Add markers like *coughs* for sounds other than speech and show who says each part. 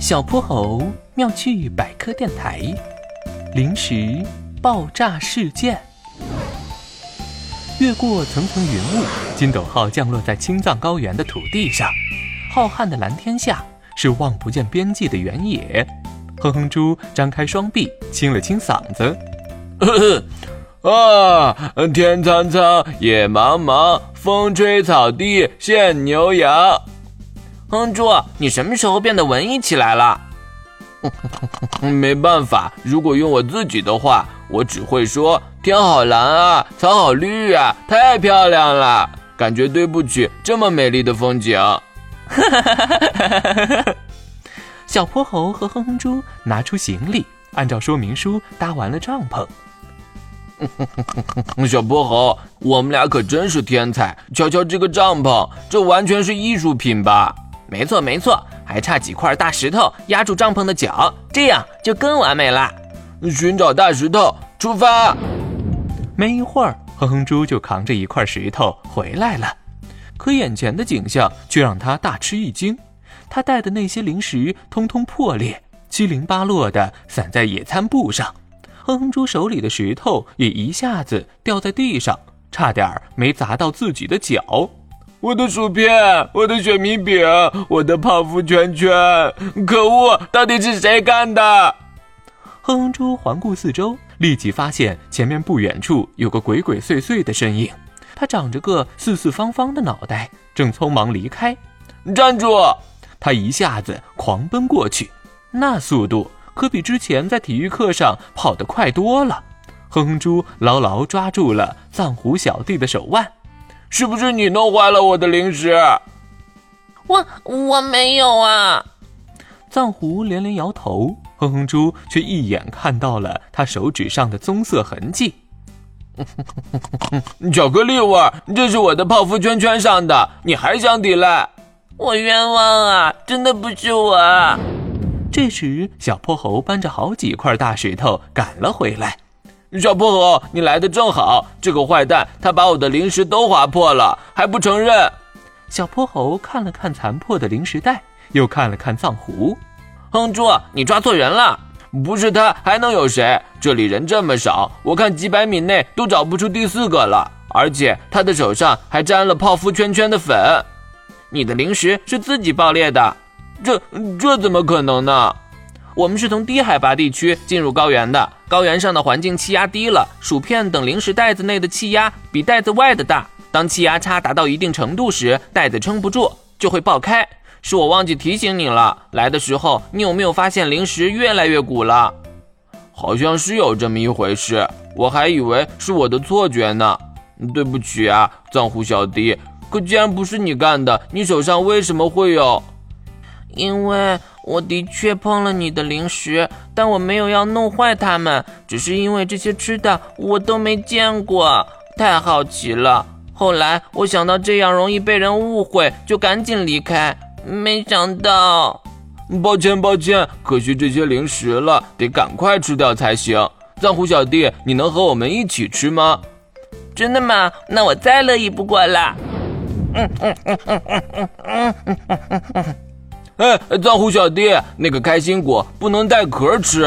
Speaker 1: 小泼猴妙趣百科电台，零食爆炸事件。越过层层云雾，金斗号降落在青藏高原的土地上。浩瀚的蓝天下是望不见边际的原野。哼哼猪张开双臂，清了清嗓子：“ *coughs*
Speaker 2: 啊，天苍苍，野茫茫，风吹草低见牛羊。”
Speaker 3: 哼猪，你什么时候变得文艺起来了？*laughs*
Speaker 2: 没办法，如果用我自己的话，我只会说天好蓝啊，草好绿啊，太漂亮了，感觉对不起这么美丽的风景。*laughs*
Speaker 1: 小泼猴和哼哼猪拿出行李，按照说明书搭完了帐篷。*laughs*
Speaker 2: 小泼猴，我们俩可真是天才！瞧瞧这个帐篷，这完全是艺术品吧？
Speaker 3: 没错没错，还差几块大石头压住帐篷的脚，这样就更完美了。
Speaker 2: 寻找大石头，出发！
Speaker 1: 没一会儿，哼哼猪就扛着一块石头回来了。可眼前的景象却让他大吃一惊，他带的那些零食通通破裂，七零八落的散在野餐布上。哼哼猪手里的石头也一下子掉在地上，差点没砸到自己的脚。
Speaker 2: 我的薯片，我的雪米饼，我的泡芙圈圈！可恶，到底是谁干的？
Speaker 1: 哼哼猪环顾四周，立即发现前面不远处有个鬼鬼祟祟的身影。他长着个四四方方的脑袋，正匆忙离开。
Speaker 2: 站住！
Speaker 1: 他一下子狂奔过去，那速度可比之前在体育课上跑得快多了。哼哼猪牢牢抓住了藏狐小弟的手腕。
Speaker 2: 是不是你弄坏了我的零食？
Speaker 3: 我我没有啊！
Speaker 1: 藏狐连连摇头，哼哼猪却一眼看到了他手指上的棕色痕迹。*laughs*
Speaker 2: 巧克力味儿，这是我的泡芙圈圈上的，你还想抵赖？
Speaker 3: 我冤枉啊！真的不是我。
Speaker 1: 这时，小泼猴搬着好几块大石头赶了回来。
Speaker 2: 小泼猴，你来的正好。这个坏蛋，他把我的零食都划破了，还不承认。
Speaker 1: 小泼猴看了看残破的零食袋，又看了看藏狐。
Speaker 3: 哼猪，你抓错人了，
Speaker 2: 不是他还能有谁？这里人这么少，我看几百米内都找不出第四个了。而且他的手上还沾了泡芙圈圈的粉。
Speaker 3: 你的零食是自己爆裂的？
Speaker 2: 这这怎么可能呢？
Speaker 3: 我们是从低海拔地区进入高原的，高原上的环境气压低了，薯片等零食袋子内的气压比袋子外的大。当气压差达到一定程度时，袋子撑不住就会爆开。是我忘记提醒你了，来的时候你有没有发现零食越来越鼓了？
Speaker 2: 好像是有这么一回事，我还以为是我的错觉呢。对不起啊，藏狐小弟。可既然不是你干的，你手上为什么会有？
Speaker 3: 因为。我的确碰了你的零食，但我没有要弄坏它们，只是因为这些吃的我都没见过，太好奇了。后来我想到这样容易被人误会，就赶紧离开。没想到，
Speaker 2: 抱歉抱歉，可惜这些零食了，得赶快吃掉才行。藏狐小弟，你能和我们一起吃吗？
Speaker 3: 真的吗？那我再乐意不过了。嗯嗯嗯嗯嗯
Speaker 2: 嗯嗯嗯嗯。哎，藏狐小弟，那个开心果不能带壳吃。